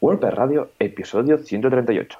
WordPress Radio, episodio 138.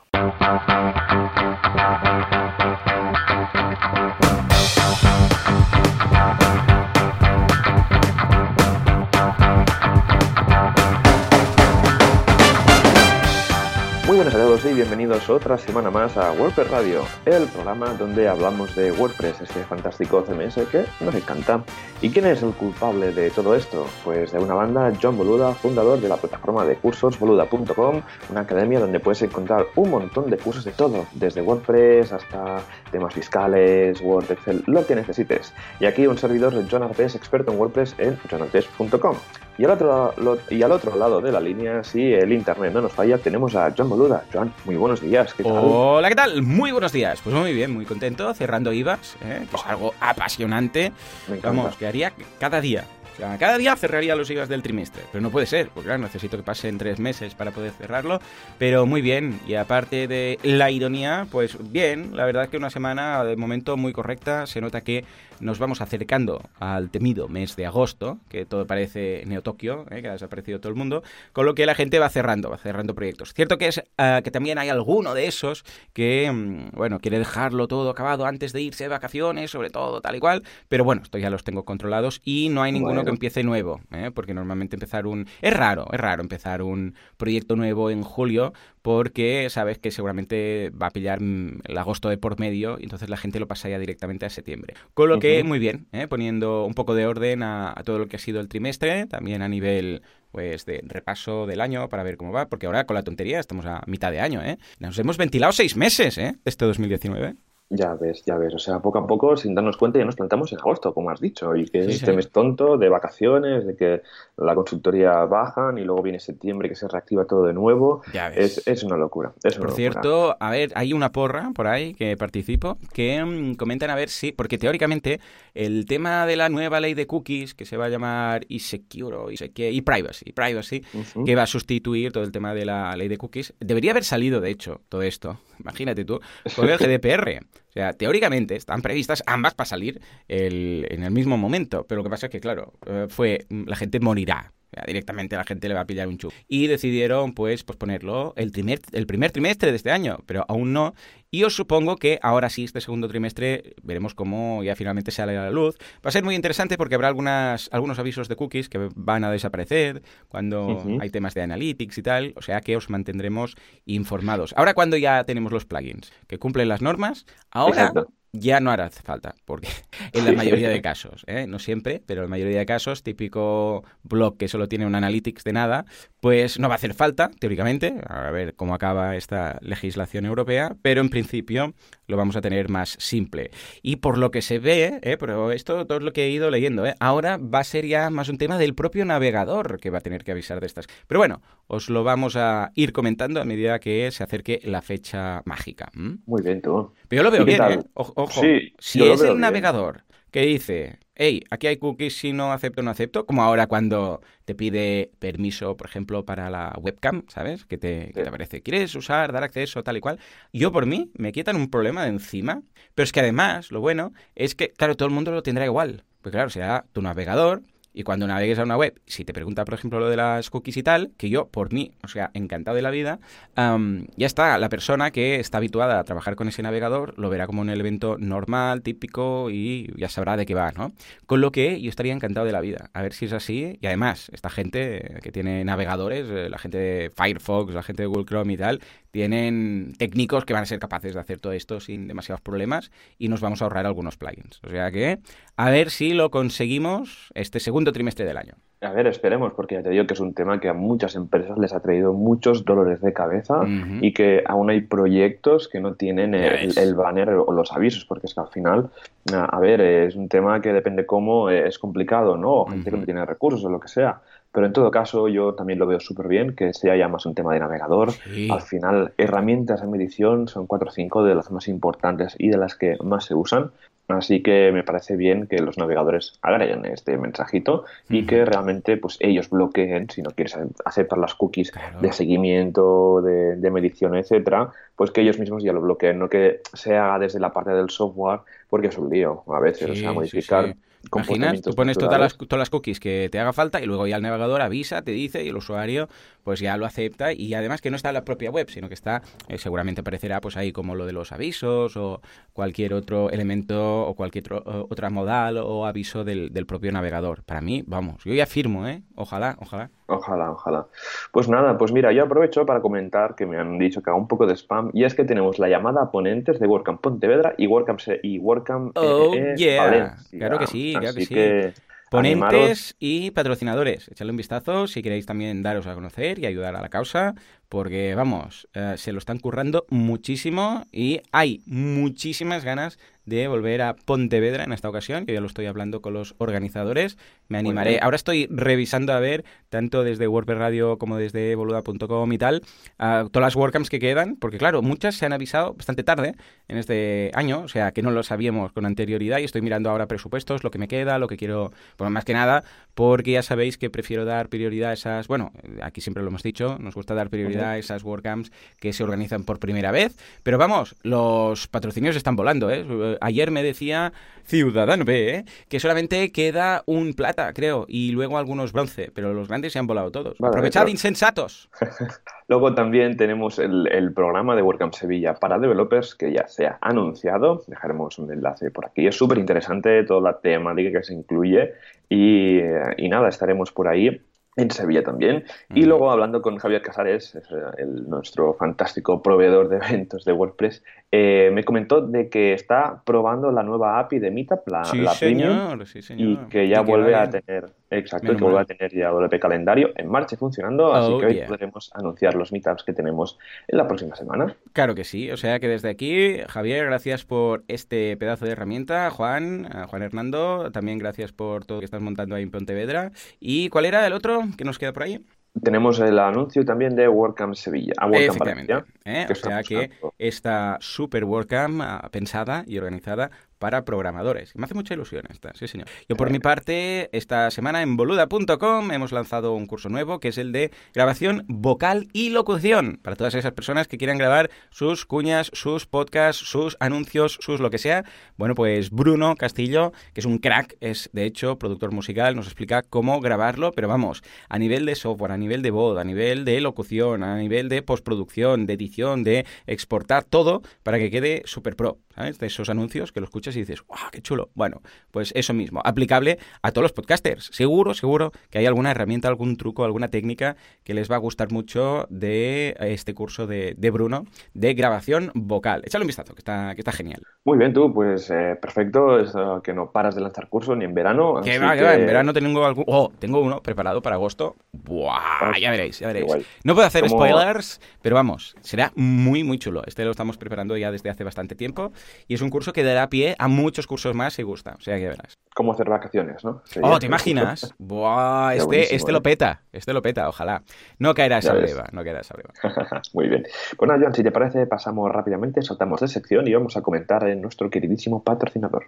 Todos y bienvenidos otra semana más a WordPress Radio, el programa donde hablamos de WordPress, este fantástico CMS que nos encanta. ¿Y quién es el culpable de todo esto? Pues de una banda, John Boluda, fundador de la plataforma de cursos boluda.com, una academia donde puedes encontrar un montón de cursos de todo, desde WordPress hasta temas fiscales, Word, Excel, lo que necesites. Y aquí un servidor John Artes, experto en WordPress en johnartes.com. Y al, otro, y al otro lado de la línea, si el internet no nos falla, tenemos a John Boluda. John, muy buenos días. ¿qué tal? Hola, ¿qué tal? Muy buenos días. Pues muy bien, muy contento, cerrando IVAs, ¿eh? que es algo apasionante. Me. Vamos, que haría cada día. O sea, cada día cerraría los IVAs del trimestre, pero no puede ser, porque claro, necesito que pasen tres meses para poder cerrarlo, pero muy bien, y aparte de la ironía, pues bien, la verdad es que una semana de momento muy correcta, se nota que nos vamos acercando al temido mes de agosto, que todo parece Neo-Tokio, ¿eh? que ha desaparecido todo el mundo, con lo que la gente va cerrando, va cerrando proyectos. Cierto que es uh, que también hay alguno de esos que, mmm, bueno, quiere dejarlo todo acabado antes de irse de vacaciones, sobre todo, tal y cual, pero bueno, esto ya los tengo controlados y no hay ninguno bueno. que empiece nuevo, ¿eh? porque normalmente empezar un... Es raro, es raro empezar un proyecto nuevo en julio, porque sabes que seguramente va a pillar mm, el agosto de por medio y entonces la gente lo pasaría directamente a septiembre. Con lo que, muy bien, ¿eh? poniendo un poco de orden a, a, todo lo que ha sido el trimestre, también a nivel pues de repaso del año para ver cómo va, porque ahora con la tontería estamos a mitad de año, ¿eh? Nos hemos ventilado seis meses, ¿eh? Este 2019. Ya ves, ya ves. O sea, poco a poco, sin darnos cuenta, ya nos plantamos en agosto, como has dicho. Y que sí, este sí. mes tonto de vacaciones, de que la consultoría bajan y luego viene septiembre que se reactiva todo de nuevo. Ya ves. Es, es una locura. Es una por locura. cierto, a ver, hay una porra por ahí que participo que mmm, comentan a ver si, porque teóricamente el tema de la nueva ley de cookies que se va a llamar eSecure o ePrivacy, privacy, uh -huh. que va a sustituir todo el tema de la ley de cookies, debería haber salido, de hecho, todo esto. Imagínate tú, por el GDPR. O sea, teóricamente están previstas ambas para salir en el mismo momento, pero lo que pasa es que, claro, eh, fue la gente morirá. Directamente a la gente le va a pillar un chup. Y decidieron, pues, posponerlo el, primer, el primer trimestre de este año, pero aún no. Y os supongo que ahora sí, este segundo trimestre, veremos cómo ya finalmente sale a la luz. Va a ser muy interesante porque habrá algunas, algunos avisos de cookies que van a desaparecer cuando uh -huh. hay temas de analytics y tal. O sea que os mantendremos informados. Ahora cuando ya tenemos los plugins que cumplen las normas, ahora... Exacto ya no hará falta, porque en la mayoría de casos, ¿eh? no siempre, pero en la mayoría de casos, típico blog que solo tiene un analytics de nada, pues no va a hacer falta, teóricamente, a ver cómo acaba esta legislación europea, pero en principio lo vamos a tener más simple. Y por lo que se ve, ¿eh? pero esto todo es lo que he ido leyendo, ¿eh? ahora va a ser ya más un tema del propio navegador que va a tener que avisar de estas. Pero bueno, os lo vamos a ir comentando a medida que se acerque la fecha mágica. ¿Mm? Muy bien, tú. Pero yo lo veo bien, ¿eh? Ojo, ojo. Sí, si es el navegador que dice, hey, aquí hay cookies si no acepto no acepto, como ahora cuando te pide permiso, por ejemplo, para la webcam, ¿sabes? Que te, sí. que te aparece, ¿quieres usar, dar acceso, tal y cual? Yo por mí me quitan un problema de encima, pero es que además, lo bueno es que, claro, todo el mundo lo tendrá igual. Pues claro, será tu navegador, y cuando navegues a una web, si te pregunta, por ejemplo, lo de las cookies y tal, que yo, por mí, o sea, encantado de la vida, ya está, la persona que está habituada a trabajar con ese navegador lo verá como un elemento normal, típico y ya sabrá de qué va, ¿no? Con lo que yo estaría encantado de la vida, a ver si es así. Y además, esta gente que tiene navegadores, eh, la gente de Firefox, la gente de Google Chrome y tal, tienen técnicos que van a ser capaces de hacer todo esto sin demasiados problemas y nos vamos a ahorrar algunos plugins. O sea que, a ver si lo conseguimos este segundo trimestre del año. A ver, esperemos, porque ya te digo que es un tema que a muchas empresas les ha traído muchos dolores de cabeza uh -huh. y que aún hay proyectos que no tienen el, el, banner o los avisos, porque es que al final, a ver, es un tema que depende cómo es complicado, ¿no? O gente uh -huh. que no tiene recursos o lo que sea. Pero en todo caso, yo también lo veo súper bien, que sea ya más un tema de navegador. Sí. Al final, herramientas de medición son cuatro o cinco de las más importantes y de las que más se usan. Así que me parece bien que los navegadores agreguen este mensajito y que realmente pues ellos bloqueen, si no quieres aceptar las cookies Claro. de seguimiento, de, de medición, etcétera, pues que ellos mismos ya lo bloqueen, no que se haga desde la parte del software, porque es un lío a veces, o sea, Sí, sí, modificar sí. Imaginas, tú pones todas las, todas las cookies que te haga falta y luego ya el navegador avisa, te dice y el usuario pues ya lo acepta y además que no está en la propia web, sino que está, eh, seguramente aparecerá pues ahí como lo de los avisos o cualquier otro elemento o cualquier otra modal o aviso del, del propio navegador. Para mí, vamos, yo ya firmo, ¿eh? Ojalá, ojalá. Ojalá, ojalá. Pues nada, pues mira, yo aprovecho para comentar que me han dicho que haga un poco de spam y es que tenemos la llamada a ponentes de WordCamp Pontevedra y WordCamp, y WordCamp oh, yeah. Claro que sí, claro que sí. Ponentes y patrocinadores. Echadle un vistazo si queréis también daros a conocer y ayudar a la causa, porque vamos, eh, se lo están currando muchísimo y hay muchísimas ganas de volver a Pontevedra en esta ocasión, que ya lo estoy hablando con los organizadores. Me animaré. Ahora estoy revisando a ver, tanto desde WordPress Radio como desde boluda.com y tal, todas las WordCamps que quedan, porque claro, muchas se han avisado bastante tarde en este año, o sea, que no lo sabíamos con anterioridad y estoy mirando ahora presupuestos, lo que me queda, lo que quiero, pues más que nada, porque ya sabéis que prefiero dar prioridad a esas, bueno, aquí siempre lo hemos dicho, nos gusta dar prioridad a esas WordCamps que se organizan por primera vez, pero vamos, los patrocinios están volando, ¿eh? ayer me decía Ciudadano B, ¿eh? que solamente queda un plata, creo, y luego algunos bronce, pero los grandes se han volado todos. Aprovechad, insensatos. luego también tenemos el, programa de WordCamp Sevilla para developers que ya se ha anunciado. Dejaremos un enlace por aquí. Es súper interesante toda la temática que se incluye y, y nada, estaremos por ahí en Sevilla también. Y luego hablando con Javier Casares, el, nuestro fantástico proveedor de eventos de WordPress, eh, me comentó de que está probando la nueva API de Meetup, la, sí, señor, sí, señor. y que ya vuelve a tener, exacto, que vuelve a tener ya WP calendario en marcha y funcionando, así oh, que hoy podremos anunciar los meetups que tenemos en la próxima semana. Claro que sí, o sea que desde aquí, Javier, gracias por este pedazo de herramienta, Juan, Juan Hernando, también gracias por todo lo que estás montando ahí en Pontevedra. ¿Y cuál era el otro que nos queda por ahí? Tenemos el anuncio también de WordCamp Sevilla. A WordCamp ¿eh? o sea que esta super WordCamp ah, pensada y organizada para programadores. Me hace mucha ilusión esta, sí señor. Yo por mi parte, esta semana en boluda.com hemos lanzado un curso nuevo que es el de grabación vocal y locución para todas esas personas que quieran grabar sus cuñas, sus podcasts, sus anuncios, sus lo que sea. Bueno, pues Bruno Castillo, que es un crack, es de hecho productor musical, nos explica cómo grabarlo, pero vamos, a nivel de software, a nivel de voz, a nivel de locución, a nivel de postproducción, de edición, de exportar todo para que quede super pro, ¿sabes? De esos anuncios que lo escuchas y dices, ¡guau, qué chulo! Bueno, pues eso mismo, aplicable a todos los podcasters. Seguro, seguro que hay alguna herramienta, algún truco, alguna técnica que les va a gustar mucho de este curso de, Bruno de grabación vocal. Échale un vistazo, que está, que está genial. Muy bien, tú, pues eh, perfecto, es que no paras de lanzar cursos ni en verano. Que va, que va, en verano tengo algún... Oh, tengo uno preparado para agosto. ¡Buah! Ya veréis, ya veréis. No puedo hacer spoilers, pero vamos, será muy, muy chulo. Este lo estamos preparando ya desde hace bastante tiempo y es un curso que dará pie a muchos cursos más si gusta. O sea que verás. Cómo hacer vacaciones, ¿no? oh, ¿te imaginas? Buah, este, este lo ¿eh? peta, este lo peta, ojalá. No caerá esa breva, no caerá esa breva. Muy bien. Bueno, Joan, si te parece, pasamos rápidamente, saltamos de sección y vamos a comentar en nuestro queridísimo patrocinador.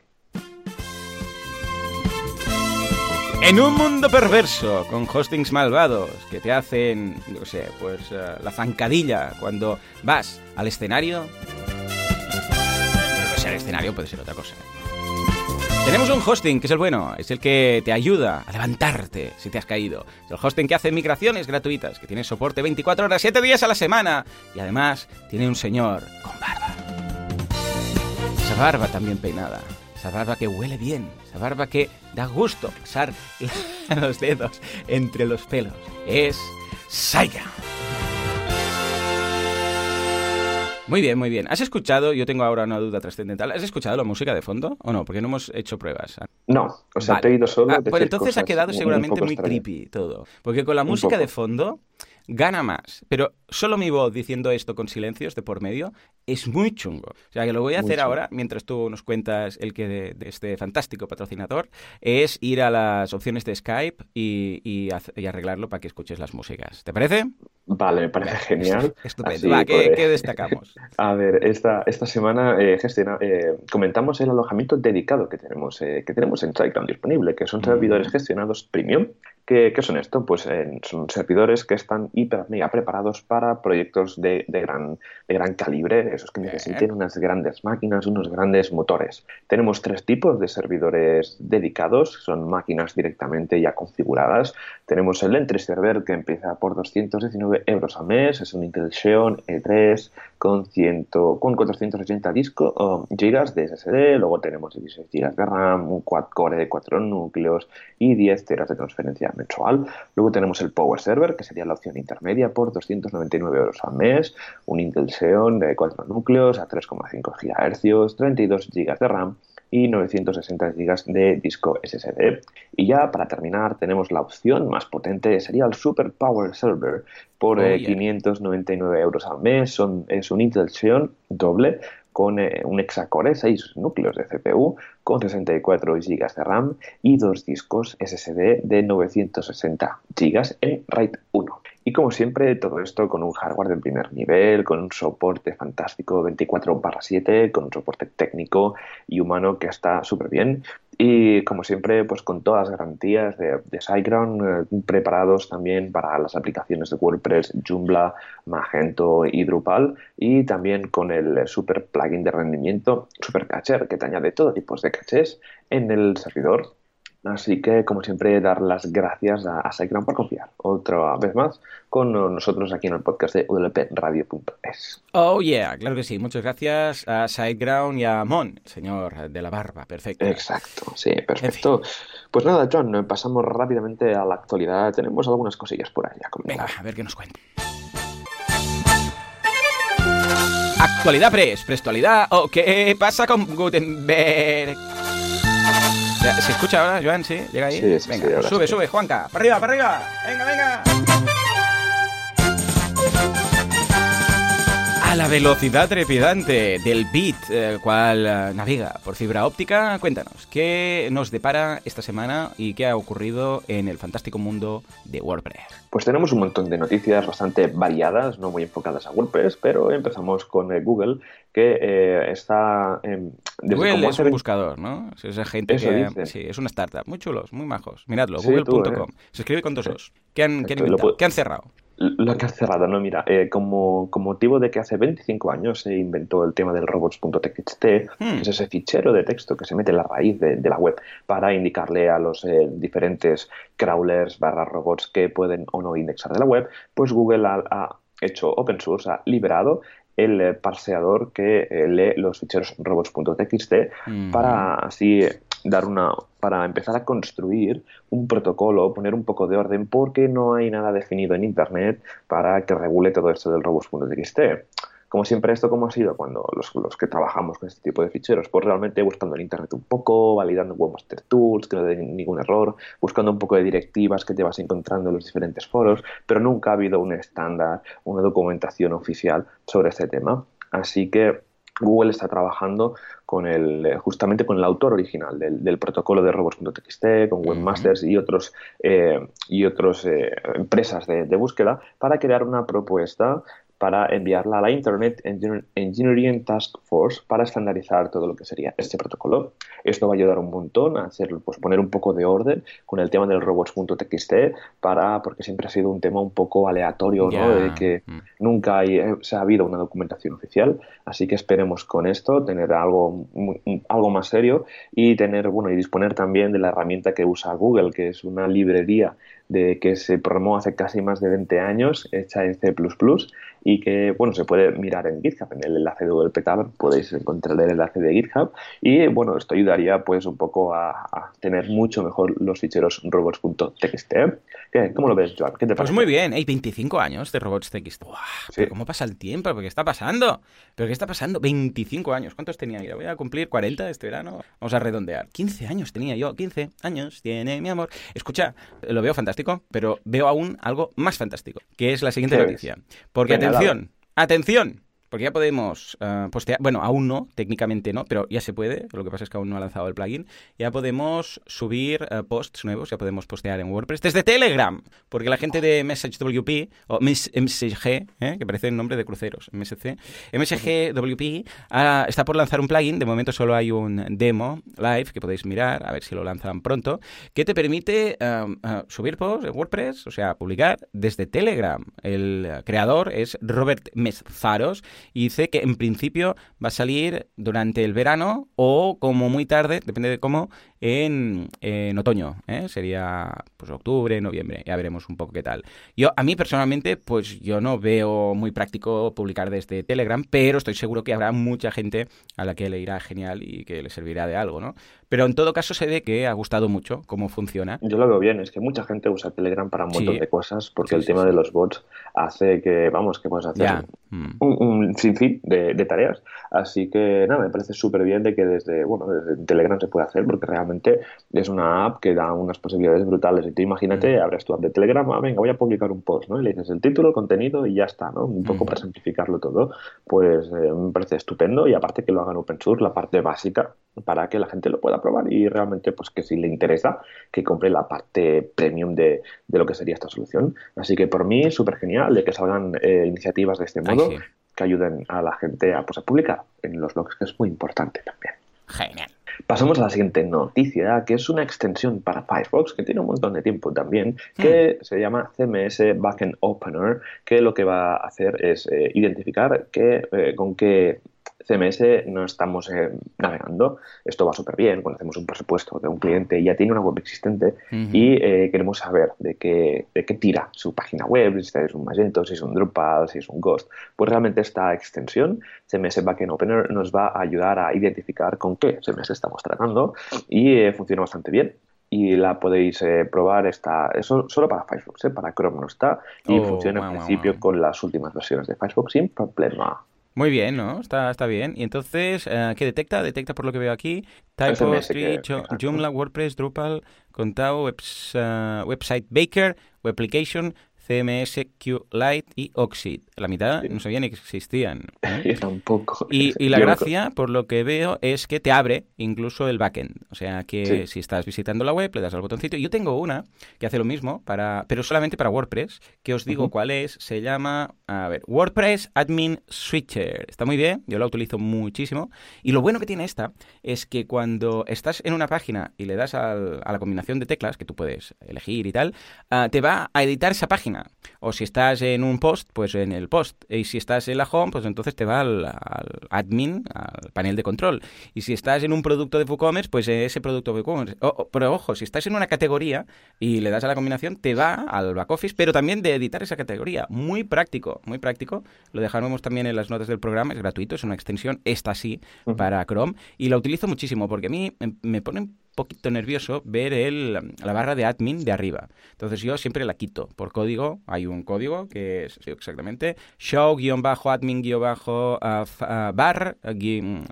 En un mundo perverso, con hostings malvados que te hacen, no sé, pues eh, la zancadilla cuando vas al escenario. Escenario, puede ser otra cosa. Tenemos un hosting que es el bueno, es el que te ayuda a levantarte si te has caído. Es el hosting que hace migraciones gratuitas, que tiene soporte 24 horas, 7 días a la semana. Y además tiene un señor con barba. Esa barba también peinada esa barba que huele bien, esa barba que da gusto pasar los dedos entre los pelos. Es Saiga. Muy bien, muy bien. ¿Has escuchado? Yo tengo ahora una duda trascendental. ¿Has escuchado la música de fondo o no? Porque no hemos hecho pruebas. No, o sea, he pedido solo. Ah, pues entonces ha quedado seguramente muy creepy todo. Porque con la música de fondo gana más. Pero solo mi voz diciendo esto con silencios de por medio es muy chungo. O sea, que lo voy a hacer ahora, mientras tú nos cuentas el que de, este fantástico patrocinador, es ir a las opciones de Skype y, y, arreglarlo para que escuches las músicas. ¿Te parece? Vale, me parece genial. Estupendo. ¿qué, destacamos? A ver, esta, esta semana eh, gestiona, eh, comentamos el alojamiento dedicado que tenemos, eh, que tenemos en SiteGround disponible, que son servidores gestionados premium ¿Qué, son esto? Pues eh, son servidores que están hiper mega preparados para proyectos de, gran, de gran calibre, esos que necesiten unas grandes máquinas, unos grandes motores. Tenemos tres tipos de servidores dedicados, son máquinas directamente ya configuradas. Tenemos el entry server que empieza por 219 euros al mes, es un Intel Xeon E3 con, 100, con 480 disco, gigas de SSD, luego tenemos 16 gigas de RAM, un quad core de 4 núcleos y 10 teras de transferencia mensual. Luego tenemos el Power Server, que sería la opción intermedia por 299 euros al mes, un Intel Xeon de 4 núcleos a 3,5 GHz, 32 GB de RAM y 960 GB de disco SSD. Y ya para terminar tenemos la opción más potente, sería el Super Power Server por 599 eh, euros al mes. Son, es un Intel Xeon doble con eh, un hexacore, 6 núcleos de CPU, con 64 GB de RAM y dos discos SSD de 960 GB en RAID 1. Y como siempre, todo esto con un hardware de primer nivel, con un soporte fantástico 24/7, con un soporte técnico y humano que está súper bien. Y como siempre, pues con todas las garantías de, de SiteGround eh, preparados también para las aplicaciones de WordPress, Joomla, Magento y Drupal. Y también con el super plugin de rendimiento Super Cacher que te añade todo tipo de cachés en el servidor Así que, como siempre, dar las gracias a, a SiteGround por confiar otra vez más con nosotros aquí en el podcast de udlpradio.es. Oh, yeah, claro que sí. Muchas gracias a SiteGround y a Mon, señor de la barba. Perfecto. Exacto, sí, perfecto. Pues nada, John, pasamos rápidamente a la actualidad. Tenemos algunas cosillas por allá. Venga, a ver qué nos cuenta. Actualidad Press, Prestualidad o qué pasa con Gutenberg. ¿Se escucha ahora, Joan? ¿Sí? ¿Llega ahí? Sí, sí, venga, sube, sube, Juanca. ¡Para arriba, para arriba! ¡Venga, venga! A la velocidad trepidante del bit, el cual eh, navega por fibra óptica, cuéntanos, ¿qué nos depara esta semana y qué ha ocurrido en el fantástico mundo de WordPress? Pues tenemos un montón de noticias bastante variadas, no muy enfocadas a WordPress, pero empezamos con eh, Google, que eh, está... Google es un buscador, ¿no? Es esa gente que... Sí, es una startup. Muy chulos, muy majos. Miradlo, google.com. Se escribe con dos os. ¿Qué han, ¿Qué han cerrado? Lo que ha cerrado, ¿no? Mira, eh, como, motivo de que hace 25 años se inventó el tema del robots.txt, hmm. es ese fichero de texto que se mete en la raíz de, la web para indicarle a los eh, diferentes crawlers barra robots que pueden o no indexar de la web, pues Google ha, hecho open source, ha liberado el eh, parseador que lee los ficheros robots.txt para así dar una para empezar a construir un protocolo, poner un poco de orden, porque no hay nada definido en Internet para que regule todo esto del robots.txt. Como siempre, esto como ha sido cuando los, los, que trabajamos con este tipo de ficheros, pues realmente buscando en Internet un poco, validando Webmaster Tools, que no den ningún error, buscando un poco de directivas que te vas encontrando en los diferentes foros, pero nunca ha habido un estándar, una documentación oficial sobre este tema. Así que Google está trabajando con el, eh, justamente con el autor original del, protocolo de robots.txt, con webmasters y otros eh, y otros eh, empresas de, búsqueda para crear una propuesta para enviarla a la Internet Engineering Task Force para estandarizar todo lo que sería este protocolo. Esto va a ayudar un montón a hacer, pues, poner un poco de orden con el tema del robots.txt para, porque siempre ha sido un tema un poco aleatorio, ¿no? De que mm. nunca hay, eh, se ha habido una documentación oficial, así que esperemos con esto tener algo, algo más serio y tener, bueno, y disponer también de la herramienta que usa Google, que es una librería de que se programó hace casi más de 20 años, hecha en C++ y que, bueno, se puede mirar en GitHub, en el enlace de Google Petab podéis encontrar el enlace de GitHub y, bueno, esto ayudaría pues un poco a, tener mucho mejor los ficheros robots.txt. ¿Cómo lo ves, Joan? ¿Qué te pues parece? Pues muy bien, hay 25 años de robots.txt. ¿Cómo pasa el tiempo? ¿Pero qué está pasando? ¿Pero qué está pasando? 25 años. ¿Cuántos tenía? Mira, voy a cumplir 40 este verano. Vamos a redondear. 15 años tenía yo. 15 años tiene mi amor. Escucha, lo veo fantástico pero veo aún algo más fantástico, que es la siguiente noticia. Porque, atención, atención, porque ya podemos eh, postear, bueno, aún no, técnicamente no, pero ya se puede, lo que pasa es que aún no ha lanzado el plugin, ya podemos subir eh, posts nuevos, ya podemos postear en WordPress desde Telegram, porque la gente de MessageWP, o MSG, eh, que parece el nombre de cruceros, MSC, MSGWP ah, está por lanzar un plugin, de momento solo hay un demo live que podéis mirar, a ver si lo lanzan pronto, que te permite subir posts en WordPress, o sea, publicar desde Telegram. El creador es Robert Mezaros y dice que en principio va a salir durante el verano o como muy tarde, depende de cómo, en, en otoño. ¿eh? Sería pues octubre, noviembre. Ya veremos un poco qué tal. Yo, a mí personalmente, pues yo no veo muy práctico publicar desde Telegram, pero estoy seguro que habrá mucha gente a la que le irá genial y que le servirá de algo, ¿no? Pero en todo caso se ve que ha gustado mucho cómo funciona. Yo lo veo bien, es que mucha gente usa Telegram para un montón de cosas porque el tema de los bots hace que, vamos, que puedes hacer mm. un, sinfín de, tareas. Así que nada, me parece súper bien de que desde, bueno, desde Telegram se puede hacer porque realmente es una app que da unas posibilidades brutales. Y tú imagínate, mm. abres tu app de Telegram, ah, venga, voy a publicar un post, ¿no? Y le dices el título, el contenido y ya está, ¿no? Un poco mm. para simplificarlo todo. Pues eh, me parece estupendo y aparte que lo hagan open source, la parte básica para que la gente lo pueda probar y realmente pues que si le interesa que compre la parte premium de, lo que sería esta solución. Así que por mí súper genial de que salgan eh, iniciativas de este modo que ayuden a la gente a, pues, a publicar en los blogs, que es muy importante también. Genial. Pasamos a la siguiente noticia, que es una extensión para Firefox, que tiene un montón de tiempo también, que se llama CMS Backend Opener, que lo que va a hacer es eh, identificar que, eh, con qué CMS no estamos eh, navegando. Esto va súper bien cuando hacemos un presupuesto de un cliente y ya tiene una web existente y eh, queremos saber de qué, de qué tira su página web, si es un Magento, si es un Drupal, si es un Ghost. Pues realmente esta extensión, CMS Backend Opener, nos va a ayudar a identificar con qué CMS estamos tratando y eh, funciona bastante bien y la podéis probar está eso solo para Firefox, para Chrome no está y oh, funciona en principio con las últimas versiones de Firefox sin problema. Muy bien, ¿no? Está, está bien. Y entonces, eh, ¿qué detecta? Detecta por lo que veo aquí. Typo, Joomla, WordPress, Drupal, Contao, eh, Website Baker, Web Application, CMS, QLite y Oxid. La mitad no sabía ni que existían. ¿eh? tampoco. Y, la gracia, por lo que veo, es que te abre incluso el backend. O sea que si estás visitando la web, le das al botoncito. Yo tengo una que hace lo mismo, para, pero solamente para WordPress, que os digo cuál es. Se llama, a ver, WordPress Admin Switcher. Está muy bien, yo la utilizo muchísimo. Y lo bueno que tiene esta es que cuando estás en una página y le das a la combinación de teclas, que tú puedes elegir y tal, ah, te va a editar esa página o si estás en un post, pues en el post. Y si estás en la home, pues entonces te va al, admin, al panel de control. Y si estás en un producto de WooCommerce, pues ese producto de WooCommerce. pero ojo, si estás en una categoría y le das a la combinación, te va al back office, pero también de editar esa categoría. Muy práctico, muy práctico. Lo dejaremos también en las notas del programa, es gratuito, es una extensión, esta sí, para Chrome. Y la utilizo muchísimo porque a mí me ponen poquito nervioso ver el, la barra de admin de arriba. Entonces yo siempre la quito. Por código, hay un código que es exactamente show-admin-bar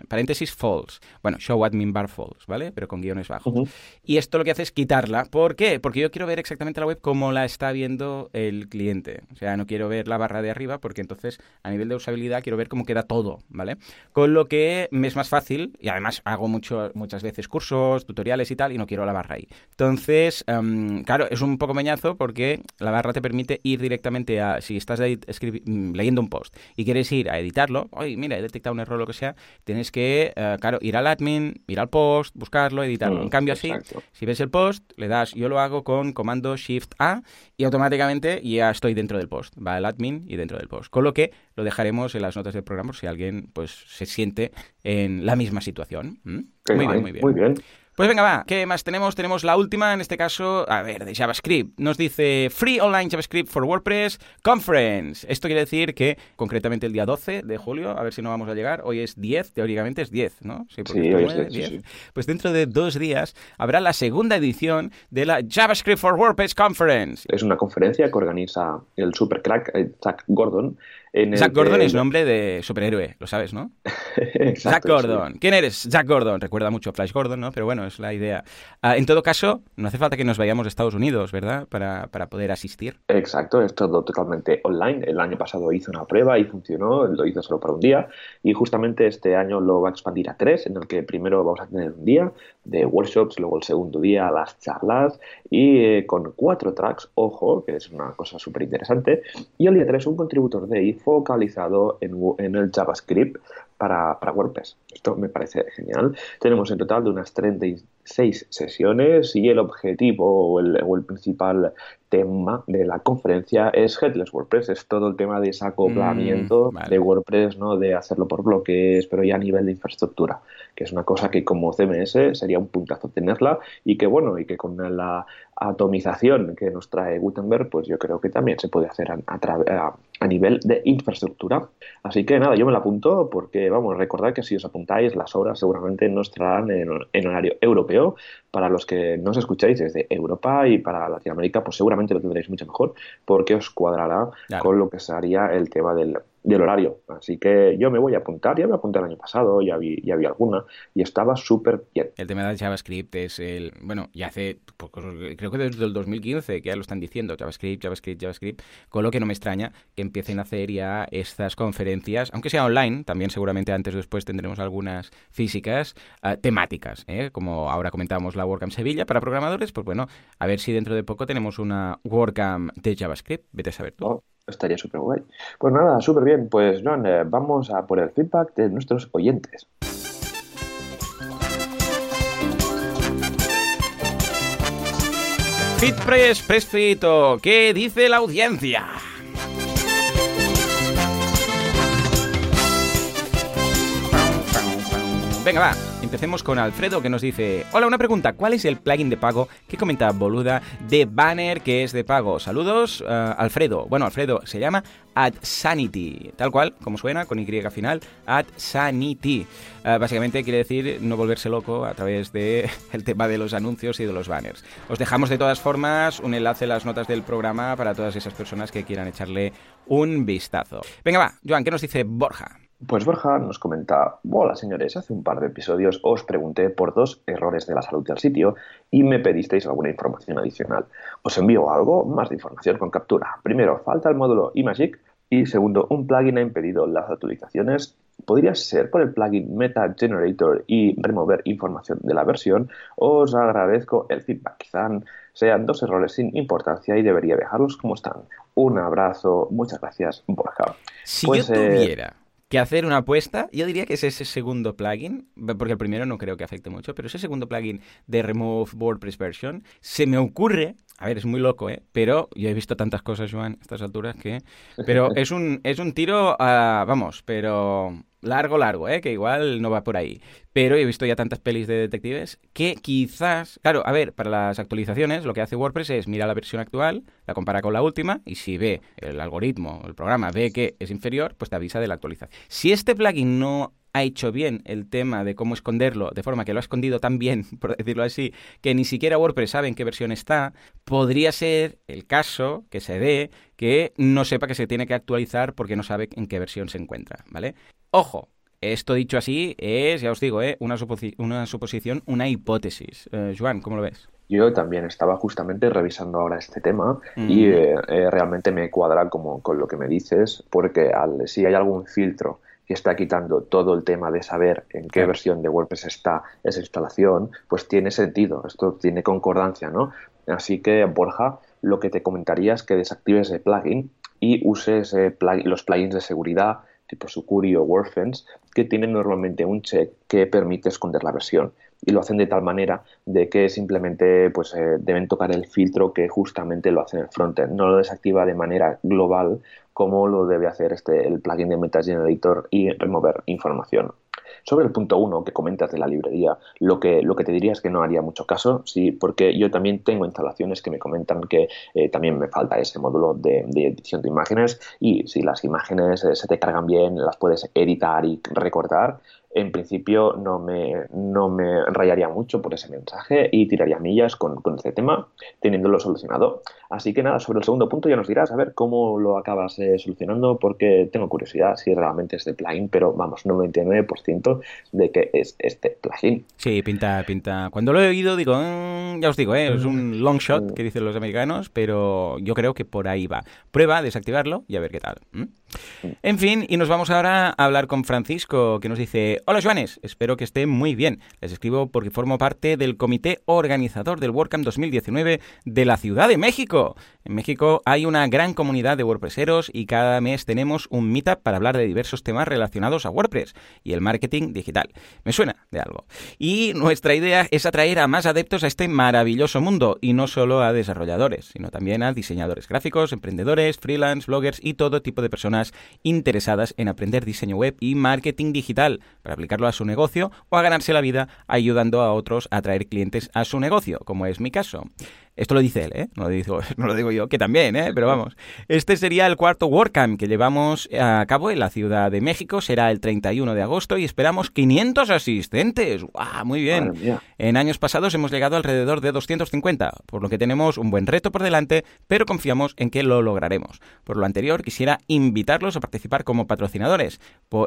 paréntesis false. Bueno, show admin bar false, ¿vale? Pero con guiones bajos. Y esto lo que hace es quitarla. ¿Por qué? Porque yo quiero ver exactamente la web como la está viendo el cliente. O sea, no quiero ver la barra de arriba porque entonces a nivel de usabilidad quiero ver cómo queda todo, ¿vale? Con lo que me es más fácil y además hago mucho, muchas veces cursos, tutoriales y tal, y no quiero la barra ahí. Entonces, em, claro, es un poco meñazo porque la barra te permite ir directamente a, si estás mm, leyendo un post y quieres ir a editarlo, oye, mira, he detectado un error o lo que sea, tienes que, eh, claro, ir al admin, ir al post, buscarlo, editarlo. en cambio, así, si ves el post, le das, yo lo hago con comando Shift A y automáticamente ya estoy dentro del post. Va el admin y dentro del post. Con lo que lo dejaremos en las notas del programa si alguien pues se siente en la misma situación. Muy bien, muy bien. Muy bien. Pues venga, va, ¿qué más tenemos? Tenemos la última, en este caso, a ver, de JavaScript. Nos dice Free Online JavaScript for WordPress Conference. Esto quiere decir que concretamente el día 12 de julio, a ver si no vamos a llegar, hoy es 10, teóricamente es 10, ¿no? Sí, hoy es 10, Pues dentro de dos días habrá la segunda edición de la JavaScript for WordPress Conference. Es una conferencia que organiza el super crack Zach Gordon Jack Gordon es nombre de superhéroe, lo sabes, ¿no? Jack Gordon. ¿Quién eres? Jack Gordon. Recuerda mucho a Flash Gordon, ¿no? Pero bueno, es la idea. Ah, en todo caso, no hace falta que nos vayamos a Estados Unidos, ¿verdad? Para, para, poder asistir. Exacto, es todo totalmente online. El año pasado hice una prueba y funcionó, lo hice solo para un día. Y justamente este año lo va a expandir a tres, en el que primero vamos a tener un día de workshops, luego el segundo día las charlas y eh, con cuatro tracks, ojo, que es una cosa súper interesante. Y el día 3 un contributor de ahí focalizado en, en el JavaScript para, para, WordPress. Esto me parece genial. Tenemos en total de unas 36 sesiones y el objetivo o el, o el principal tema de la conferencia es Headless WordPress, es todo el tema de ese acoplamiento mm, vale. de WordPress, ¿no? de hacerlo por bloques, pero ya a nivel de infraestructura, que es una cosa que como CMS sería un puntazo tenerla y que bueno, y que con la atomización que nos trae Gutenberg, pues yo creo que también se puede hacer a, a, a nivel de infraestructura. Así que nada, yo me la apunto porque, vamos, recordad que si os apuntáis, las horas seguramente no estarán en, en horario europeo. Para los que no os escucháis desde Europa y para Latinoamérica, pues seguramente lo tendréis mucho mejor porque os cuadrará claro. con lo que sería el tema del, del horario. Así que yo me voy a apuntar, ya me apunté el año pasado, ya vi, ya vi alguna y estaba súper bien. El tema de JavaScript es el, bueno, ya hace, pues, creo que desde el 2015 que ya lo están diciendo, JavaScript, JavaScript, JavaScript, con lo que no me extraña que empiecen a hacer ya estas conferencias, aunque sea online, también seguramente antes o después tendremos algunas físicas uh, temáticas, ¿eh? como ahora comentábamos la WordCamp Sevilla para programadores, pues bueno, a ver si dentro de poco tenemos una WordCamp de JavaScript, vete a saber tú. Oh. Estaría súper guay. Pues nada, súper bien. Pues Joan, eh, vamos a por el feedback de nuestros oyentes. FitPress, Pressfito, ¿qué dice la audiencia? Venga, va. Empecemos con Alfredo que nos dice, hola, una pregunta, ¿cuál es el plugin de pago que comenta Boluda de Banner que es de pago? Saludos, uh, Alfredo. Bueno, Alfredo, se llama AdSanity, tal cual, como suena, con Y final, AdSanity. Uh, básicamente quiere decir no volverse loco a través del de tema de los anuncios y de los banners. Os dejamos de todas formas un enlace en las notas del programa para todas esas personas que quieran echarle un vistazo. Venga, va, Joan, ¿qué nos dice Borja? Pues Borja nos comenta, hola señores, hace un par de episodios os pregunté por dos errores de la salud del sitio y me pedisteis alguna información adicional. Os envío algo más de información con captura. Primero, falta el módulo iMagick y segundo, un plugin ha impedido las actualizaciones. Podría ser por el plugin Meta Generator y remover información de la versión. Os agradezco el feedback. Quizá sean dos errores sin importancia y debería dejarlos como están. Un abrazo, muchas gracias, Borja. Si pues, yo tuviera... Eh, que hacer una apuesta, yo diría que es ese segundo plugin, porque el primero no creo que afecte mucho, pero ese segundo plugin de Remove WordPress Version, se me ocurre, a ver, es muy loco, ¿eh? Pero yo he visto tantas cosas, Joan, a estas alturas que... Pero es un, es un tiro, a, vamos, pero largo, largo, ¿eh? que igual no va por ahí. Pero he visto ya tantas pelis de detectives que quizás, claro, a ver, para las actualizaciones lo que hace WordPress es mirar la versión actual, la compara con la última y si ve el algoritmo, el programa ve que es inferior, pues te avisa de la actualización. Si este plugin no ha hecho bien el tema de cómo esconderlo, de forma que lo ha escondido tan bien, por decirlo así, que ni siquiera WordPress sabe en qué versión está, podría ser el caso que se dé que no sepa que se tiene que actualizar porque no sabe en qué versión se encuentra, ¿vale? Ojo, esto dicho así es, ya os digo, ¿eh? una, suposi una suposición, una hipótesis. Eh, Joan, ¿cómo lo ves? Yo también estaba justamente revisando ahora este tema mm. y eh, eh, realmente me cuadra como con lo que me dices, porque al, si hay algún filtro que está quitando todo el tema de saber en qué versión de WordPress está esa instalación, pues tiene sentido, esto tiene concordancia, ¿no? Así que, Borja, lo que te comentaría es que desactives el plugin y uses eh, plugin, los plugins de seguridad tipo Sucuri o WordFence, que tienen normalmente un check que permite esconder la versión. Y lo hacen de tal manera de que simplemente pues, eh, deben tocar el filtro que justamente lo hace en el frontend. No lo desactiva de manera global como lo debe hacer este, el plugin de MetaGenerator y remover información. Sobre el punto uno que comentas de la librería, lo que, lo que te diría es que no haría mucho caso, sí, porque yo también tengo instalaciones que me comentan que eh, también me falta ese módulo de, edición de imágenes y si las imágenes eh, se te cargan bien, las puedes editar y recortar, en principio no me, no me rayaría mucho por ese mensaje y tiraría millas con, con este tema, teniéndolo solucionado. Así que nada, sobre el segundo punto ya nos dirás a ver cómo lo acabas eh, solucionando, porque tengo curiosidad si realmente es de plugin, pero vamos, 99% de que es este plugin. Sí, pinta, pinta. Cuando lo he oído, digo, mm, ya os digo, eh, es un long shot que dicen los americanos, pero yo creo que por ahí va. Prueba, desactivarlo y a ver qué tal. En fin, y nos vamos ahora a hablar con Francisco, que nos dice, hola Joanes, espero que esté muy bien. Les escribo porque formo parte del comité organizador del WordCamp 2019 de la Ciudad de México. En México hay una gran comunidad de WordPresseros y cada mes tenemos un meetup para hablar de diversos temas relacionados a WordPress y el marketing digital. Me suena de algo. Y nuestra idea es atraer a más adeptos a este maravilloso mundo y no solo a desarrolladores, sino también a diseñadores gráficos, emprendedores, freelance, bloggers y todo tipo de personas interesadas en aprender diseño web y marketing digital para aplicarlo a su negocio o a ganarse la vida ayudando a otros a atraer clientes a su negocio, como es mi caso. Esto lo dice él, ¿eh? No lo digo, no lo digo yo, que también, ¿eh? Pero vamos. Este sería el cuarto WordCamp que llevamos a cabo en la Ciudad de México. Será el 31 de agosto y esperamos 500 asistentes. ¡Guau! Muy bien. En años pasados hemos llegado alrededor de 250, por lo que tenemos un buen reto por delante, pero confiamos en que lo lograremos. Por lo anterior, quisiera invitarlos a participar como patrocinadores.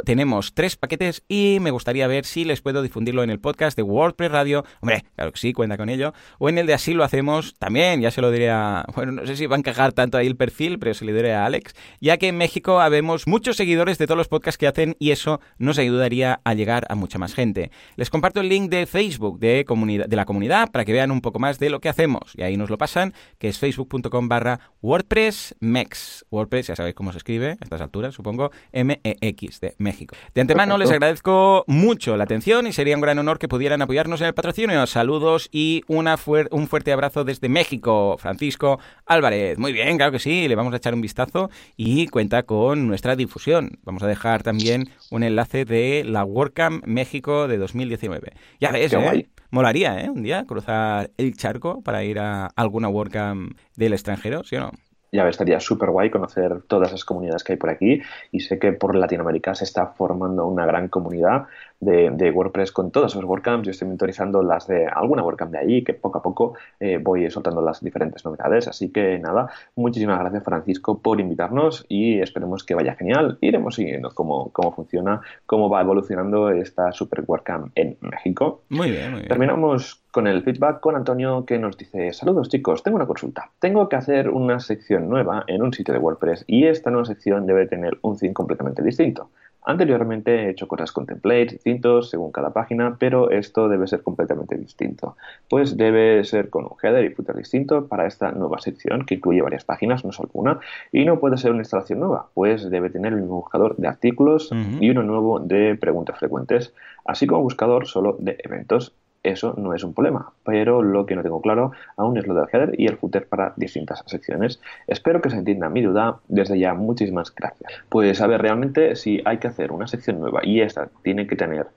tenemos tres paquetes y me gustaría ver si les puedo difundirlo en el podcast de WordPress Radio. Hombre, claro que sí, cuenta con ello. O en el de Así lo hacemos también, ya se lo diré a... Bueno, no sé si va a encajar tanto ahí el perfil, pero se lo diré a Alex, ya que en México habemos muchos seguidores de todos los podcasts que hacen y eso nos ayudaría a llegar a mucha más gente. Les comparto el link de Facebook de, comunidad, de la comunidad para que vean un poco más de lo que hacemos y ahí nos lo pasan, que es facebook.com barra WordPress Mex. WordPress, ya sabéis cómo se escribe a estas alturas, supongo, M-E-X de México. De antemano les agradezco mucho la atención y sería un gran honor que pudieran apoyarnos en el patrocinio. Saludos y una un fuerte abrazo desde México, Francisco Álvarez. Muy bien, claro que sí, le vamos a echar un vistazo y cuenta con nuestra difusión. Vamos a dejar también un enlace de la WordCamp México de 2019. Ya ves, ¿eh? Molaría, ¿eh? Un día cruzar el charco para ir a alguna WordCamp del extranjero, ¿sí o no? ya estaría súper guay conocer todas esas comunidades que hay por aquí y sé que por Latinoamérica se está formando una gran comunidad de, WordPress con todos esos WordCamps. Yo estoy monitorizando las de alguna WordCamp de allí, que poco a poco eh, voy soltando las diferentes novedades. Así que nada, muchísimas gracias Francisco por invitarnos y esperemos que vaya genial. Iremos siguiendo cómo, cómo funciona, cómo va evolucionando esta Super WordCamp en México. Muy bien, muy bien. Terminamos con el feedback con Antonio que nos dice, saludos chicos, tengo una consulta. Tengo que hacer una sección nueva en un sitio de WordPress y esta nueva sección debe tener un theme completamente distinto. Anteriormente he hecho cosas con templates distintos según cada página, pero esto debe ser completamente distinto. Pues debe ser con un header y footer distinto para esta nueva sección que incluye varias páginas, no solo una, y no puede ser una instalación nueva, pues debe tener el mismo buscador de artículos y uno nuevo de preguntas frecuentes, así como buscador solo de eventos eso no es un problema, pero lo que no tengo claro aún es lo del header y el footer para distintas secciones. Espero que se entienda mi duda. Desde ya, muchísimas gracias. Pues a ver, realmente si hay que hacer una sección nueva y esta tiene que tener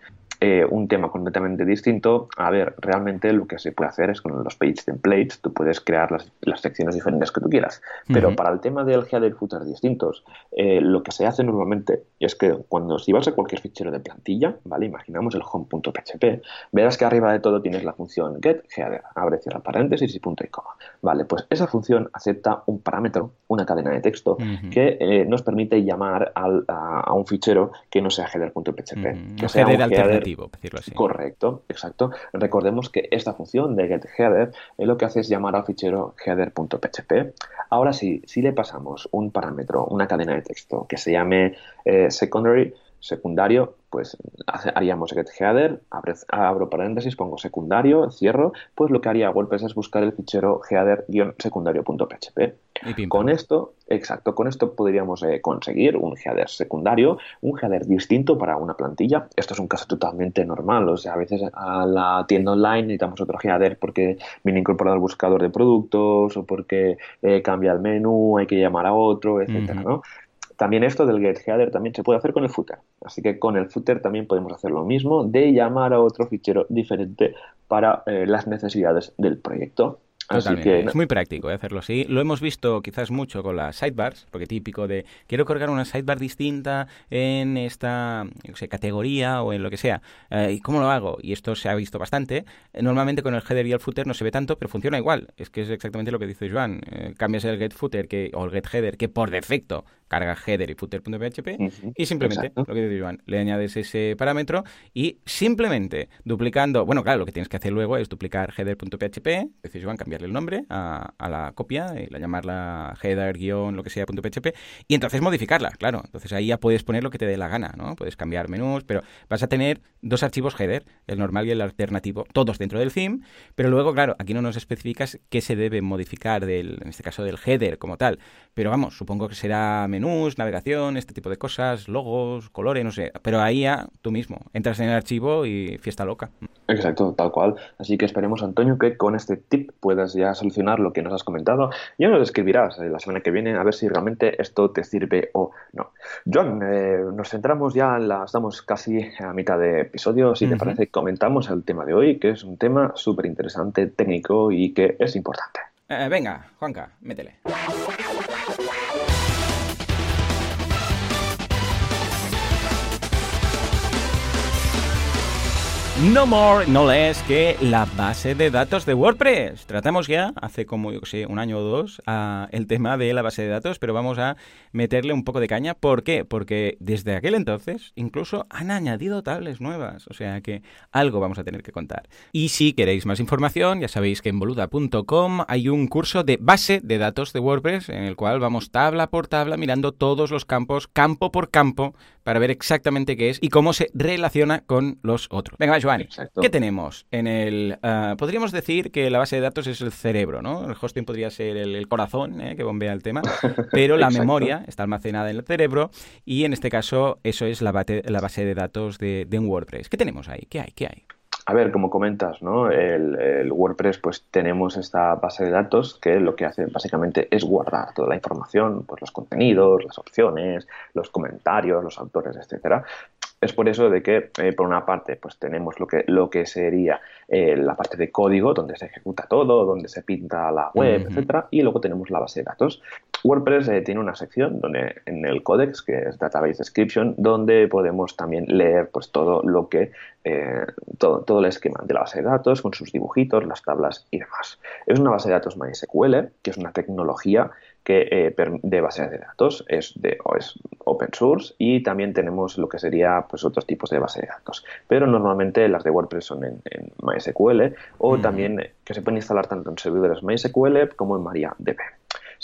eh, un tema completamente distinto, a ver, realmente lo que se puede hacer es con los page templates, tú puedes crear las, secciones diferentes que tú quieras, pero para el tema del header y footer distintos, eh, lo que se hace normalmente es que cuando si vas a cualquier fichero de plantilla, ¿vale? Imaginamos el home.php, verás que arriba de todo tienes la función get header, abre cierra paréntesis y punto y coma. Vale, pues esa función acepta un parámetro, una cadena de texto, que eh, nos permite llamar a, un fichero que no sea header.php, que sea header decirlo así. Correcto, exacto. Recordemos que esta función de getHeader es lo que hace es llamar al fichero header.php. Ahora sí, si le pasamos un parámetro, una cadena de texto que se llame eh, secondary, secundario, pues haríamos getHeader, abro paréntesis, pongo secundario, cierro, pues lo que haría WordPress es buscar el fichero header-secundario.php. Con esto, exacto, con esto podríamos eh, conseguir un header secundario, un header distinto para una plantilla. Esto es un caso totalmente normal, o sea, a veces a la tienda online necesitamos otro header porque viene incorporado el buscador de productos o porque eh, cambia el menú, hay que llamar a otro, etcétera, ¿no? También esto del get header también se puede hacer con el footer. Así que con el footer también podemos hacer lo mismo de llamar a otro fichero diferente para eh, las necesidades del proyecto. Así que, es muy práctico ¿eh? hacerlo así. Lo hemos visto quizás mucho con las sidebars, porque típico de quiero colgar una sidebar distinta en esta categoría o en lo que sea. Eh, ¿Y cómo lo hago? Y esto se ha visto bastante. Normalmente con el header y el footer no se ve tanto, pero funciona igual. Es que es exactamente lo que dice Joan. Eh, cambias el get footer que, o el get header, que por defecto carga header y footer.php y simplemente, lo que dice Joan, le añades ese parámetro y simplemente duplicando, bueno, claro, lo que tienes que hacer luego es duplicar header.php, dice Joan, cambiarle el nombre a, la copia y la llamarla header guion lo que sea .php y entonces modificarla, claro, entonces ahí ya puedes poner lo que te dé la gana, ¿no? Puedes cambiar menús, pero vas a tener dos archivos header, el normal y el alternativo, todos dentro del theme, pero luego, claro, aquí no nos especificas qué se debe modificar del, en este caso del header como tal, pero vamos, supongo que será menús, navegación, este tipo de cosas, logos, colores, no sé. Pero ahí ya tú mismo entras en el archivo y fiesta loca. Exacto, tal cual. Así que esperemos, Antonio, que con este tip puedas ya solucionar lo que nos has comentado. Ya nos escribirás eh, la semana que viene a ver si realmente esto te sirve o no. John, eh, nos centramos ya, la, estamos casi a mitad de episodio. Si te parece, comentamos el tema de hoy, que es un tema súper interesante, técnico y que es importante. Eh, venga, Juanca, métele. No more, no less que la base de datos de WordPress. Tratamos ya, hace como, yo sé, un año o dos, el tema de la base de datos, pero vamos a meterle un poco de caña. ¿Por qué? Porque desde aquel entonces incluso han añadido tablas nuevas, o sea que algo vamos a tener que contar. Y si queréis más información, ya sabéis que en boluda.com hay un curso de base de datos de WordPress en el cual vamos tabla por tabla mirando todos los campos, campo por campo, para ver exactamente qué es y cómo se relaciona con los otros. Venga, ¿qué tenemos en el... Ah, podríamos decir que la base de datos es el cerebro, ¿no? El hosting podría ser el, corazón ¿eh? que bombea el tema, pero la memoria está almacenada en el cerebro y en este caso eso es la, la base de datos de, de un WordPress. ¿Qué tenemos ahí? ¿Qué hay? ¿Qué hay? A ver, como comentas, ¿no? El, WordPress, pues tenemos esta base de datos que lo que hace básicamente es guardar toda la información, pues los contenidos, las opciones, los comentarios, los autores, etcétera. Es por eso de que, eh, por una parte, pues tenemos lo que, lo que sería eh, la parte de código, donde se ejecuta todo, donde se pinta la web, etcétera, y luego tenemos la base de datos. WordPress eh, tiene una sección donde en el codex, que es Database Description, donde podemos también leer pues todo lo que todo, todo el esquema de la base de datos con sus dibujitos, las tablas y demás. Es una base de datos MySQL, que es una tecnología que eh, de bases de datos es de es open source y también tenemos lo que sería pues otros tipos de base de datos pero normalmente las de WordPress son en, MySQL o también que se pueden instalar tanto en servidores MySQL como en MariaDB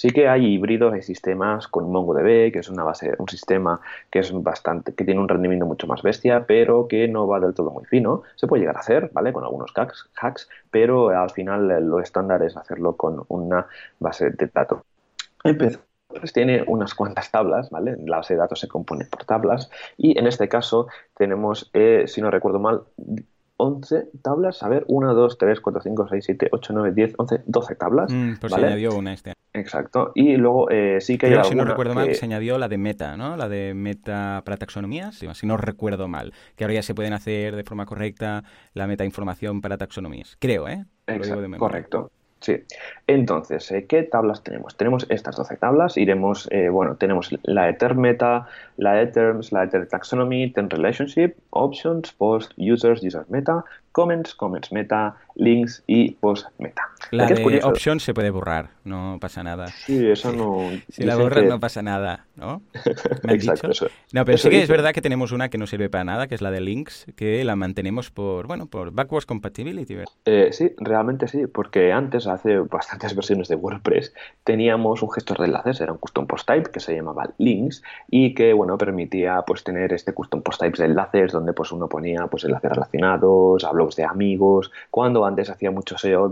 Sí que hay híbridos, hay sistemas con MongoDB, que es una base, un sistema que es bastante, que tiene un rendimiento mucho más bestia, pero que no va del todo muy fino. Se puede llegar a hacer, ¿vale? Con algunos hacks, hacks pero al final lo estándar es hacerlo con una base de datos empezó pues tiene unas cuantas tablas, ¿vale? La base de datos se compone por tablas y en este caso tenemos, eh, si no recuerdo mal, 11 tablas. A ver, 1, 2, 3, 4, 5, 6, 7, 8, 9, 10, 11, 12 tablas. Mm, pues se añadió una este Exacto. Y luego eh, sí que hay si no recuerdo mal, se añadió la de meta, ¿no? La de meta para taxonomías, si no recuerdo mal. Que ahora ya se pueden hacer de forma correcta la meta información para taxonomías. Creo, ¿eh? Exacto, correcto. Sí. Entonces, eh, ¿qué tablas tenemos? Tenemos estas 12 tablas. Iremos, eh, bueno, tenemos la Ether Meta, la Etherms, la Ether Taxonomy, Ten Relationship, Options, Post, Users, Users Meta, Comments, Comments Meta, Links y Post Meta. La de Options se puede borrar, no pasa nada. Sí, eso no... Si la borras no pasa nada, ¿no? Exacto, no, pero sí que es verdad que tenemos una que no sirve para nada, que es la de Links, que la mantenemos por, bueno, por Backwards Compatibility. Eh, sí, realmente sí, porque antes, hace bastantes versiones de WordPress, teníamos un gestor de enlaces, era un custom post type que se llamaba Links y que, bueno, permitía pues tener este custom post types de enlaces donde pues uno ponía pues enlaces relacionados, a blogs de amigos, cuando antes hacía mucho SEO,